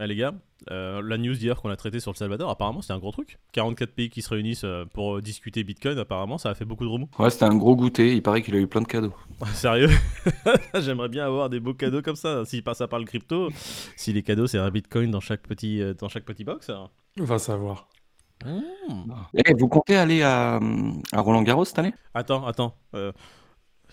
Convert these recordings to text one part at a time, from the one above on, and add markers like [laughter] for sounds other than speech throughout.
Ah, les gars, euh, la news d'hier qu'on a traité sur le Salvador, apparemment c'est un gros truc. 44 pays qui se réunissent euh, pour euh, discuter Bitcoin, apparemment ça a fait beaucoup de remous. Ouais, c'était un gros goûter. Il paraît qu'il a eu plein de cadeaux. [laughs] Sérieux? [laughs] J'aimerais bien avoir des beaux cadeaux comme ça. Si ça parle crypto, si les cadeaux c'est un Bitcoin dans chaque petit, euh, dans chaque petit box. hein. On va savoir. Hmm. Eh, vous comptez aller à, à Roland Garros cette année? Attends, attends. euh,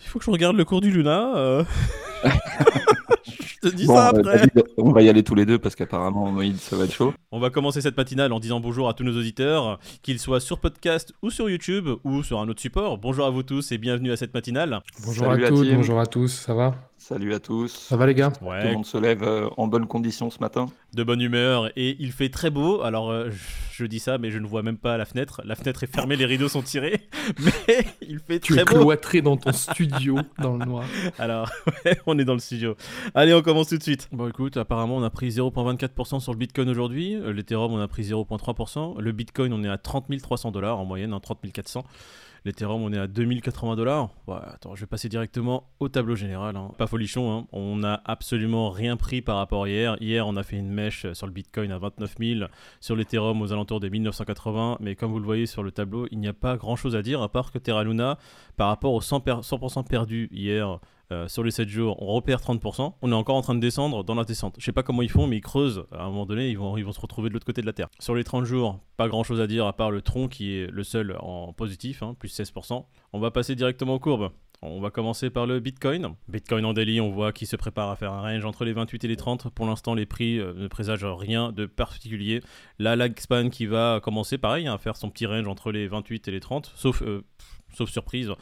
Il faut que je regarde le cours du Luna. euh. [laughs] [laughs] je te dis Bon, ça euh, après. David, on va y aller tous les deux parce qu'apparemment, Moïse, ça va être chaud. On va commencer cette matinale en disant bonjour à tous nos auditeurs, qu'ils soient sur podcast ou sur YouTube ou sur un autre support. Bonjour à vous tous et bienvenue à cette matinale. Bonjour Salut à toutes, bonjour à tous, ça va? Salut à tous. Ça va les gars? Tout le Ouais, monde se lève euh, en bonne condition ce matin. de bonne humeur et il fait très beau. Alors euh, je, je dis ça, mais je ne vois même pas la fenêtre. La fenêtre est fermée, les rideaux sont tirés, [laughs] mais il fait Tu très es beau. cloîtré dans ton studio, dans le noir. [laughs] Alors, ouais, [laughs] on est dans le studio. Allez, on commence tout de suite. Bon, écoute, apparemment, on a pris 0,24% sur le Bitcoin aujourd'hui. Euh, L'Ethereum, on a pris 0,3%. Le Bitcoin, on est à 30 300 dollars en moyenne, hein, 30 400. L'Ethereum, on est à 2080 dollars. Attends, je vais passer directement au tableau général. hein. Pas folichon, hein. on n'a absolument rien pris par rapport à hier. Hier, on a fait une mèche sur le Bitcoin à 29 000, sur l'Ethereum aux alentours des 1980. Mais comme vous le voyez sur le tableau, il n'y a pas grand chose à dire à part que Terra Luna, par rapport aux 100%, per- 100% perdus hier euh, sur les 7 jours, on repère 30%. On est encore en train de descendre dans la descente. Je sais pas comment ils font, mais ils creusent. À un moment donné, ils vont, ils vont se retrouver de l'autre côté de la Terre. Sur les 30 jours, pas grand chose à dire à part le tronc qui est le seul en positif, hein, plus 16%. On va passer directement aux courbes. On va commencer par le Bitcoin. Bitcoin en daily, on voit qu'il se prépare à faire un range entre les 28 et les 30. Pour l'instant, les prix euh, ne présagent rien de particulier. La lag span qui va commencer, pareil, hein, à faire son petit range entre les 28 et les 30, sauf, euh, sauf surprise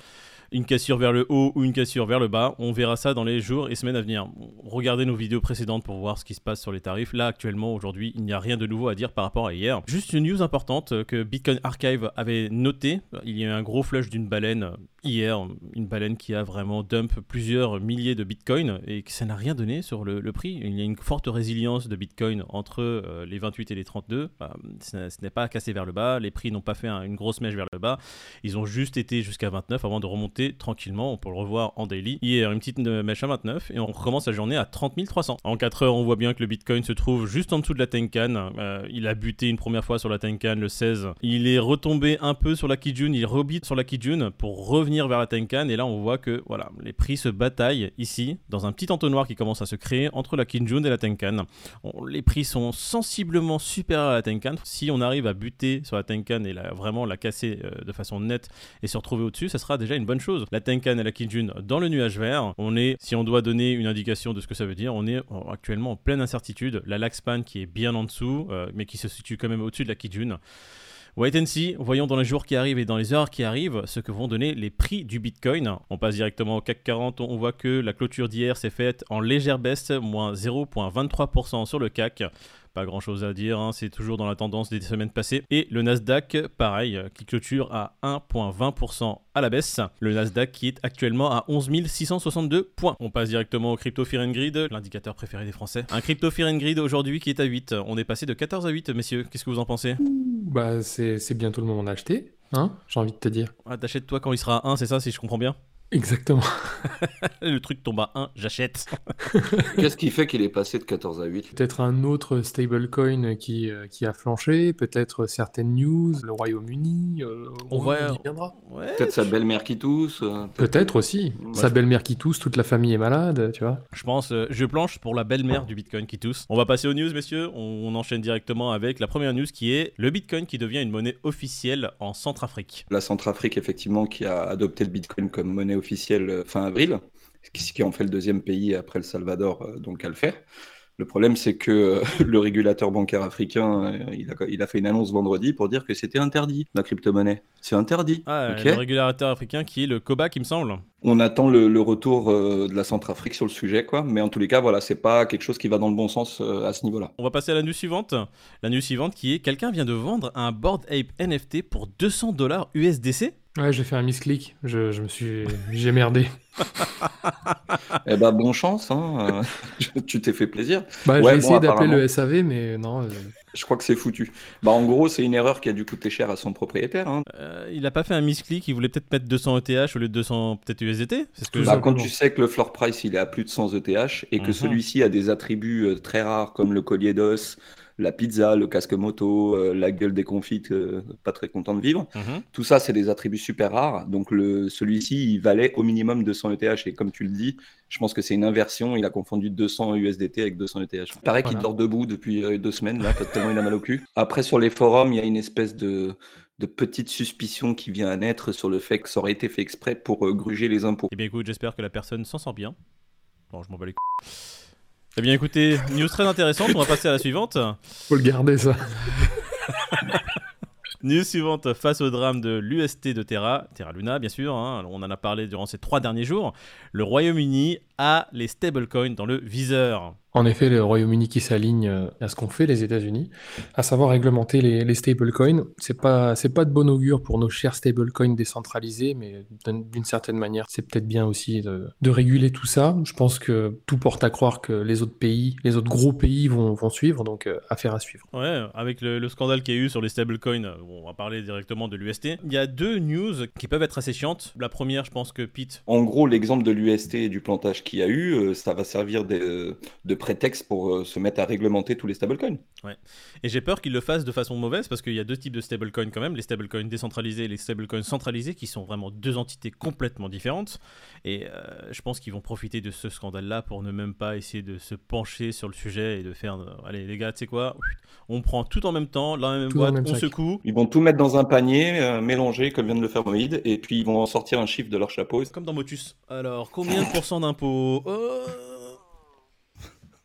une cassure vers le haut ou une cassure vers le bas. On verra ça dans les jours et semaines à venir. Regardez nos vidéos précédentes pour voir ce qui se passe sur les tarifs. Là, actuellement, aujourd'hui, il n'y a rien de nouveau à dire par rapport à hier. Juste une news importante que Bitcoin Archive avait noté. Il y a eu un gros flush d'une baleine hier, une baleine qui a vraiment dump plusieurs milliers de bitcoins et que ça n'a rien donné sur le, prix. Il y a une forte résilience de bitcoin entre euh, les 28 et les 32. Euh, ce n'est pas cassé vers le bas, les prix n'ont pas fait un- une grosse mèche vers le bas. Ils ont juste été jusqu'à 29 avant de remonter tranquillement. On peut le revoir en daily. Hier, une petite euh, mèche à 29 et on recommence la journée à 30 300. En 4 heures, on voit bien que le bitcoin se trouve juste en dessous de la Tenkan. Euh, il a buté une première fois sur la Tenkan le 16. Il est retombé un peu sur la Kijun. Il rebite sur la Kijun pour revenir vers la Tenkan. Et là, on voit que voilà, les prix se bataillent ici dans un petit entonnoir qui commence à se créer entre la Kijun et la Tenkan. Les prix sont sensiblement supérieurs à la Tenkan. Si on arrive à buter sur la Tenkan et la- vraiment la casser euh, de façon nette et se retrouver au-dessus, ça sera déjà une bonne chose. La Tenkan et la Kijun dans le nuage vert. On est, si on doit donner une indication de ce que ça veut dire, on est euh, actuellement en pleine incertitude. La Laxpan qui est bien en dessous, euh, mais qui se situe quand même au-dessus de la Kijun. Wait and see, voyons dans les jours qui arrivent et dans les heures qui arrivent ce que vont donner les prix du Bitcoin. On passe directement au CAC 40, on voit que la clôture d'hier s'est faite en légère baisse, moins 0,23% sur le CAC. Pas grand chose à dire, hein, c'est toujours dans la tendance des semaines passées. Et le Nasdaq, pareil, euh, qui clôture à 1,20% à la baisse. Le Nasdaq qui est actuellement à 11 662 points. On passe directement au Crypto Fear and Greed, l'indicateur préféré des Français. Un Crypto Fear and Greed aujourd'hui qui est à 8. On est passé de 14 à 8, messieurs. Qu'est-ce que vous en pensez? Bah c'est c'est bientôt le moment d'acheter, hein J'ai envie de te dire. Ah, t'achètes toi quand il sera à 1, c'est ça, si je comprends bien? Exactement. [laughs] Le truc tombe à 1, j'achète. [laughs] Qu'est-ce qui fait qu'il est passé de 14 à 8 Peut-être un autre stablecoin qui, euh, qui a flanché, peut-être certaines news, le Royaume-Uni, euh, On y viendra. Ouais. Peut-être sa belle-mère qui tousse euh, Peut-être aussi. Sa je- belle-mère qui tousse, toute la famille est malade, tu vois. Je pense, euh, je planche pour la belle-mère du Bitcoin qui tousse. On va passer aux news, messieurs. On, on enchaîne directement avec la première news qui est le Bitcoin qui devient une monnaie officielle en Centrafrique. La Centrafrique, effectivement, qui a adopté le Bitcoin comme monnaie officielle euh, fin avril, ce qui en fait le deuxième pays après le Salvador euh, donc à le faire. Le problème, c'est que euh, [laughs] le régulateur bancaire africain, il, a, il a fait une annonce vendredi pour dire que c'était interdit, la crypto-monnaie. C'est interdit. Ah, ok le régulateur africain qui est le COBAC, il me semble. On attend le, le retour de la Centrafrique sur le sujet, quoi. Mais en tous les cas, voilà, c'est pas quelque chose qui va dans le bon sens à ce niveau-là. On va passer à la news suivante. La news suivante qui est quelqu'un vient de vendre un Board Ape NFT pour 200 dollars USDC. Ouais, j'ai fait un misclick, je, je me suis... j'ai merdé. [laughs] eh ben, bonne chance, hein. [laughs] tu t'es fait plaisir. Bah, j'ai essayé d'appeler le SAV, mais non. Euh. Je crois que c'est foutu. Bah, en gros, c'est une erreur qui a dû coûter cher à son propriétaire. Hein. Euh, il a pas fait un misclick, il voulait peut-être mettre 200 ETH au lieu de 200 peut-être USDT ce que bah, Quand tu sais que le floor price il est à plus de 100 ETH et que mhm. celui-ci a des attributs euh, très rares comme le collier d'os, la pizza, le casque moto, euh, la gueule déconfite, euh, pas très content de vivre. Mhm. Tout ça, c'est des attributs super rares. Donc celui-ci, il valait au minimum 200 ETH. Et comme tu le dis, je pense que c'est une inversion. Il a confondu 200 USDT avec 200 ETH. Il paraît qu'il dort debout depuis euh, deux semaines, là, tellement il a mal au cul. Après, sur les forums, il y a une espèce de de petite suspicion qui vient à naître sur le fait que ça aurait été fait exprès pour gruger les impôts. Eh bien écoute, j'espère que la personne s'en sent bien. Bon, je m'en bats les eh bien écoutez, news très intéressante, on va passer à la suivante. Faut le garder ça. [laughs] News suivante, face au drame de l'UST de Terra, Terra Luna bien sûr, hein, on en a parlé durant ces trois derniers jours, le Royaume-Uni a les stablecoins dans le viseur. En effet, le Royaume-Uni qui s'aligne euh, à ce qu'ont fait les États-Unis, à savoir réglementer les, les stablecoins. C'est pas, c'est pas de bon augure pour nos chers stablecoins décentralisés, mais d'une certaine manière, c'est peut-être bien aussi de, de, réguler tout ça. Je pense que tout porte à croire que les autres pays, les autres gros pays vont, vont suivre, donc euh, affaire à suivre. Ouais, avec le, scandale qu'il y a eu sur les stablecoins, euh, on va parler directement de l'UST. Il y a deux news qui peuvent être assez chiantes. La première, je pense que Pete. En gros, l'exemple de l'UST et du plantage qu'il y a eu, ça va servir de, de prétexte pour euh, se mettre à réglementer tous les stablecoins. Ouais. Et j'ai peur qu'ils le fassent de façon mauvaise parce qu'il y a deux types de stablecoins quand même, les stablecoins décentralisés et les stablecoins centralisés qui sont vraiment deux entités complètement différentes. Et euh, je pense qu'ils vont profiter de ce scandale-là pour ne même pas essayer de se pencher sur le sujet et de faire euh, allez les gars, tu sais quoi, on prend tout en même temps, la même boîte, on secoue. Ils vont tout mettre dans un panier, mélanger comme vient de le faire Moïd, et puis ils vont en sortir un chiffre de leur chapeau. Comme dans Motus. Alors, combien de pourcents d'impôts?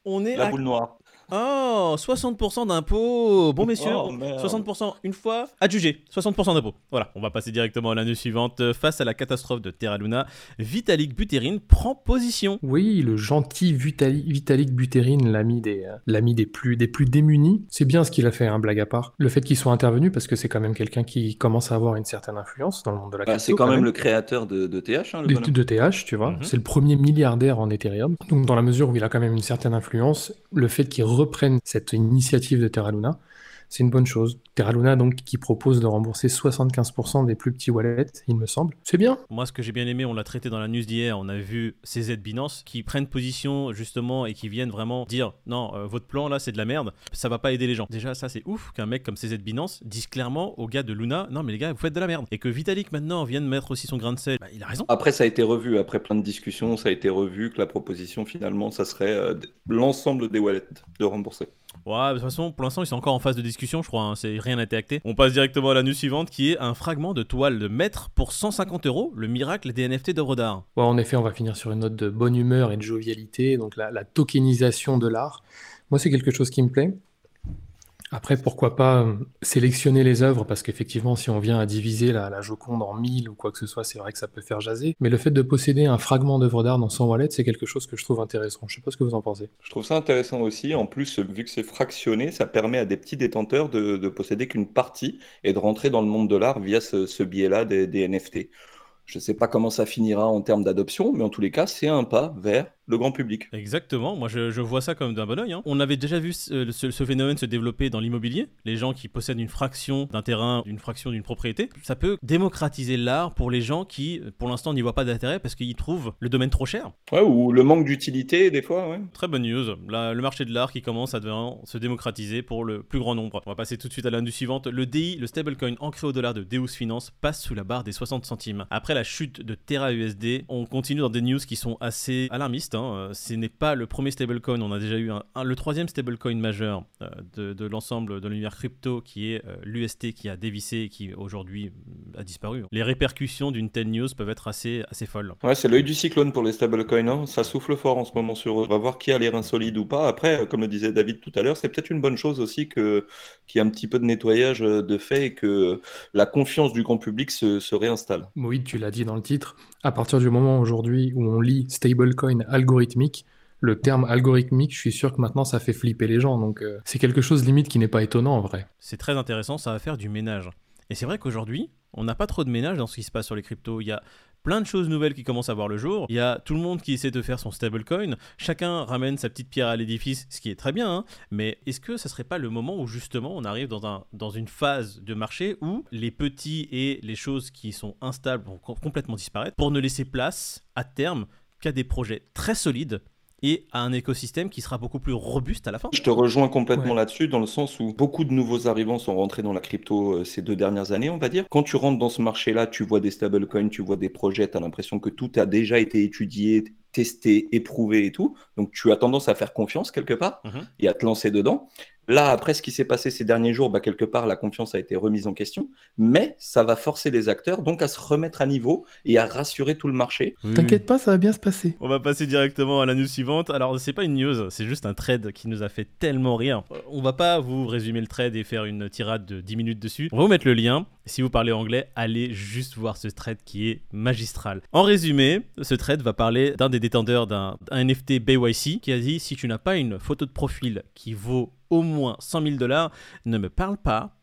On est La boule noire. Oh, 60% d'impôts. Bon, messieurs, 60% une fois, adjugé. 60% d'impôts. Voilà, on va passer directement à l'année suivante. Face à la catastrophe de Terra Luna, Vitalik Buterin prend position. Oui, le gentil Vitalik, Buterin, l'ami des, euh, l'ami des plus, des plus démunis. C'est bien ce qu'il a fait, un hein, blague à part. Le fait qu'il soit intervenu, parce que c'est quand même quelqu'un qui commence à avoir une certaine influence dans le monde de la bah, C'est quand, même, le créateur de, TH. Hein, de TH, tu vois. Mhm. C'est le premier milliardaire en Ethereum. Donc, dans la mesure où il a quand même une certaine influence, le fait qu'il reprennent cette initiative de Terra Luna, c'est une bonne chose. Terra Luna, donc, qui propose de rembourser 75% des plus petits wallets, il me semble. C'est bien. Moi, ce que j'ai bien aimé, on l'a traité dans la news d'hier, on a vu CZ Binance qui prennent position, justement, et qui viennent vraiment dire non, euh, votre plan là, c'est de la merde, ça va pas aider les gens. Déjà, ça, c'est ouf qu'un mec comme CZ Binance dise clairement aux gars de Luna non, mais les gars, vous faites de la merde. Et que Vitalik maintenant vienne mettre aussi son grain de sel, bah, il a raison. Après, ça a été revu, après plein de discussions, ça a été revu que la proposition, finalement, ça serait euh, l'ensemble des wallets de rembourser. Ouais, de toute façon, pour l'instant, ils sont encore en phase de discussion, je crois. Hein. C'est rien n'a été acté. On passe directement à la news suivante, qui est un fragment de toile de maître pour 150 euros, le miracle des NFT d'œuvres d'art. Ouais, en effet, on va finir sur une note de bonne humeur et de jovialité, donc la tokenisation de l'art. Moi, c'est quelque chose qui me plaît. Après, pourquoi pas euh, sélectionner les œuvres, parce qu'effectivement, si on vient à diviser la, Joconde en mille ou quoi que ce soit, c'est vrai que ça peut faire jaser. Mais le fait de posséder un fragment d'œuvre d'art dans son wallet, c'est quelque chose que je trouve intéressant. Je sais pas ce que vous en pensez. Je trouve ça intéressant aussi. En plus, vu que c'est fractionné, ça permet à des petits détenteurs de, posséder qu'une partie et de rentrer dans le monde de l'art via ce, biais-là des, des NFT. Je ne sais pas comment ça finira en termes d'adoption, mais en tous les cas, c'est un pas vers le grand public. Exactement, moi je, vois ça comme d'un bon oeil. Hein. On avait déjà vu ce, phénomène se développer dans l'immobilier. Les gens qui possèdent une fraction d'un terrain, une fraction d'une propriété, ça peut démocratiser l'art pour les gens qui, pour l'instant, n'y voient pas d'intérêt parce qu'ils trouvent le domaine trop cher. Ouais, ou le manque d'utilité des fois. Ouais. Très bonne news. le marché de l'art qui commence à se démocratiser pour le plus grand nombre. On va passer tout de suite à l'année suivante. Le DI, le stablecoin ancré au dollar de Deus Finance, passe sous la barre des 60 centimes. Après la chute de Terra USD, on continue dans des news qui sont assez alarmistes. Euh, ce n'est pas le premier stablecoin, on a déjà eu le troisième stablecoin majeur euh, de, l'ensemble de l'univers crypto qui est euh, l'UST qui a dévissé et qui aujourd'hui a disparu. Les répercussions d'une telle news peuvent être assez, assez folles. Ouais, c'est l'œil du cyclone pour les stablecoins. Hein. Ça souffle fort en ce moment sur eux. On va voir qui a l'air insolide ou pas. Après, comme le disait David tout à l'heure, c'est peut-être une bonne chose aussi que, qu'il y ait un petit peu de nettoyage de fait et que la confiance du grand public se, se réinstalle. Oui, tu l'as dit dans le titre. À partir du moment aujourd'hui où on lit stablecoin algorithmique, le terme algorithmique, je suis sûr que maintenant ça fait flipper les gens. Donc euh, c'est quelque chose limite qui n'est pas étonnant en vrai. C'est très intéressant, ça va faire du ménage. Et c'est vrai qu'aujourd'hui, on n'a pas trop de ménage dans ce qui se passe sur les cryptos. Il y a plein de choses nouvelles qui commencent à voir le jour. Il y a tout le monde qui essaie de faire son stablecoin. Chacun ramène sa petite pierre à l'édifice, ce qui est très bien. Hein. Mais est-ce que ça serait pas le moment où justement on arrive dans, un, dans une phase de marché où les petits et les choses qui sont instables vont complètement disparaître pour ne laisser place à terme qu'à des projets très solides et à un écosystème qui sera beaucoup plus robuste à la fin. Je te rejoins complètement là-dessus, dans le sens où beaucoup de nouveaux arrivants sont rentrés dans la crypto euh, ces deux dernières années, on va dire. Quand tu rentres dans ce marché-là, tu vois des stablecoins, tu vois des projets, tu as l'impression que tout a déjà été étudié, testé, éprouvé et tout. Donc tu as tendance à faire confiance quelque part mhm. et à te lancer dedans. Là, après ce qui s'est passé ces derniers jours, bah, quelque part, la confiance a été remise en question, mais ça va forcer les acteurs donc à se remettre à niveau et à rassurer tout le marché. T'inquiète pas, ça va bien se passer. On va passer directement à la news suivante. Alors, c'est pas une news, c'est juste un trade qui nous a fait tellement rire. Euh, on va pas vous résumer le trade et faire une tirade de 10 minutes dessus. On va vous mettre le lien. Si vous parlez anglais, allez juste voir ce trade qui est magistral. En résumé, ce trade va parler d'un des détenteurs d'un NFT BYC qui a dit si tu n'as pas une photo de profil qui vaut au moins 100 000 dollars, ne me parle pas,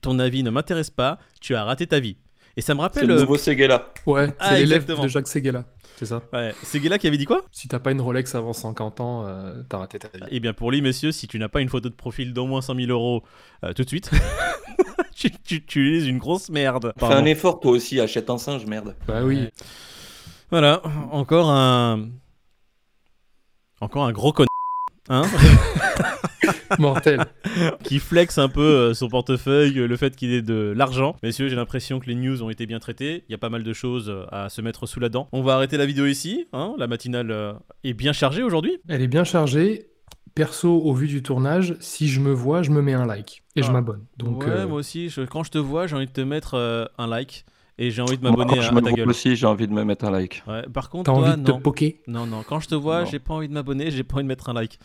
ton avis ne m'intéresse pas, tu as raté ta vie. Et ça me rappelle. C'est le nouveau Seguela. Ouais, c'est ah, l'élève de Jacques Seguela. C'est ça Ouais, Seguela qui avait dit quoi? Si t'as pas une Rolex avant 50 ans, euh, t'as raté ta vie. Eh bien, pour lui, messieurs, si tu n'as pas une photo de profil d'au moins 100 000 euros euh, tout de suite, [laughs] tu, tu, tu, es une grosse merde. Fais un effort, toi aussi, achète un singe, merde. Bah oui. Voilà, encore un. Encore un gros con. Hein? [laughs] [laughs] Mortel. qui flex un peu euh, son portefeuille, euh, le fait qu'il ait de l'argent. Messieurs, j'ai l'impression que les news ont été bien traitées. Il y a pas mal de choses euh, à se mettre sous la dent. On va arrêter la vidéo ici. Hein. La matinale est bien chargée aujourd'hui. Elle est bien chargée. Perso, au vu du tournage, si je me vois, je me mets un like et je ah. m'abonne. Donc, ouais, moi aussi. quand je te vois, j'ai envie de te mettre un like et j'ai envie de m'abonner à, à, ta gueule. aussi, j'ai envie de me mettre un like. Ouais, par contre, t'as envie de te poker? Non, non. Quand je te vois, j'ai pas envie de m'abonner, j'ai pas envie de mettre un like.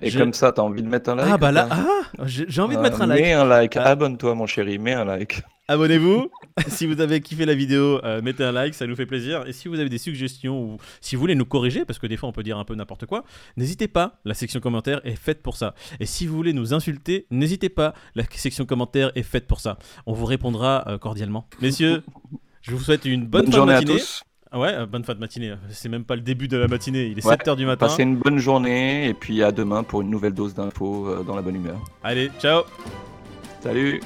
Et comme ça, t'as envie de mettre un like Ah bah là, ah, j'ai envie de mettre un like. Mets un like, ah. abonne-toi mon chéri, mets un like. Abonnez-vous. [laughs] si vous avez kiffé la vidéo, euh, mettez un like, ça nous fait plaisir. Et si vous avez des suggestions ou si vous voulez nous corriger, parce que des fois on peut dire un peu n'importe quoi, n'hésitez pas. La section commentaires est faite pour ça. Et si vous voulez nous insulter, n'hésitez pas. La section commentaires est faite pour ça. On vous répondra euh, cordialement. Messieurs, je vous souhaite une bonne, journée à tous. Ouais, euh, bonne fin de matinée. C'est même pas le début de la matinée, il est 7h du matin. Passez une bonne journée et puis à demain pour une nouvelle dose d'infos dans la bonne humeur. Allez, ciao Salut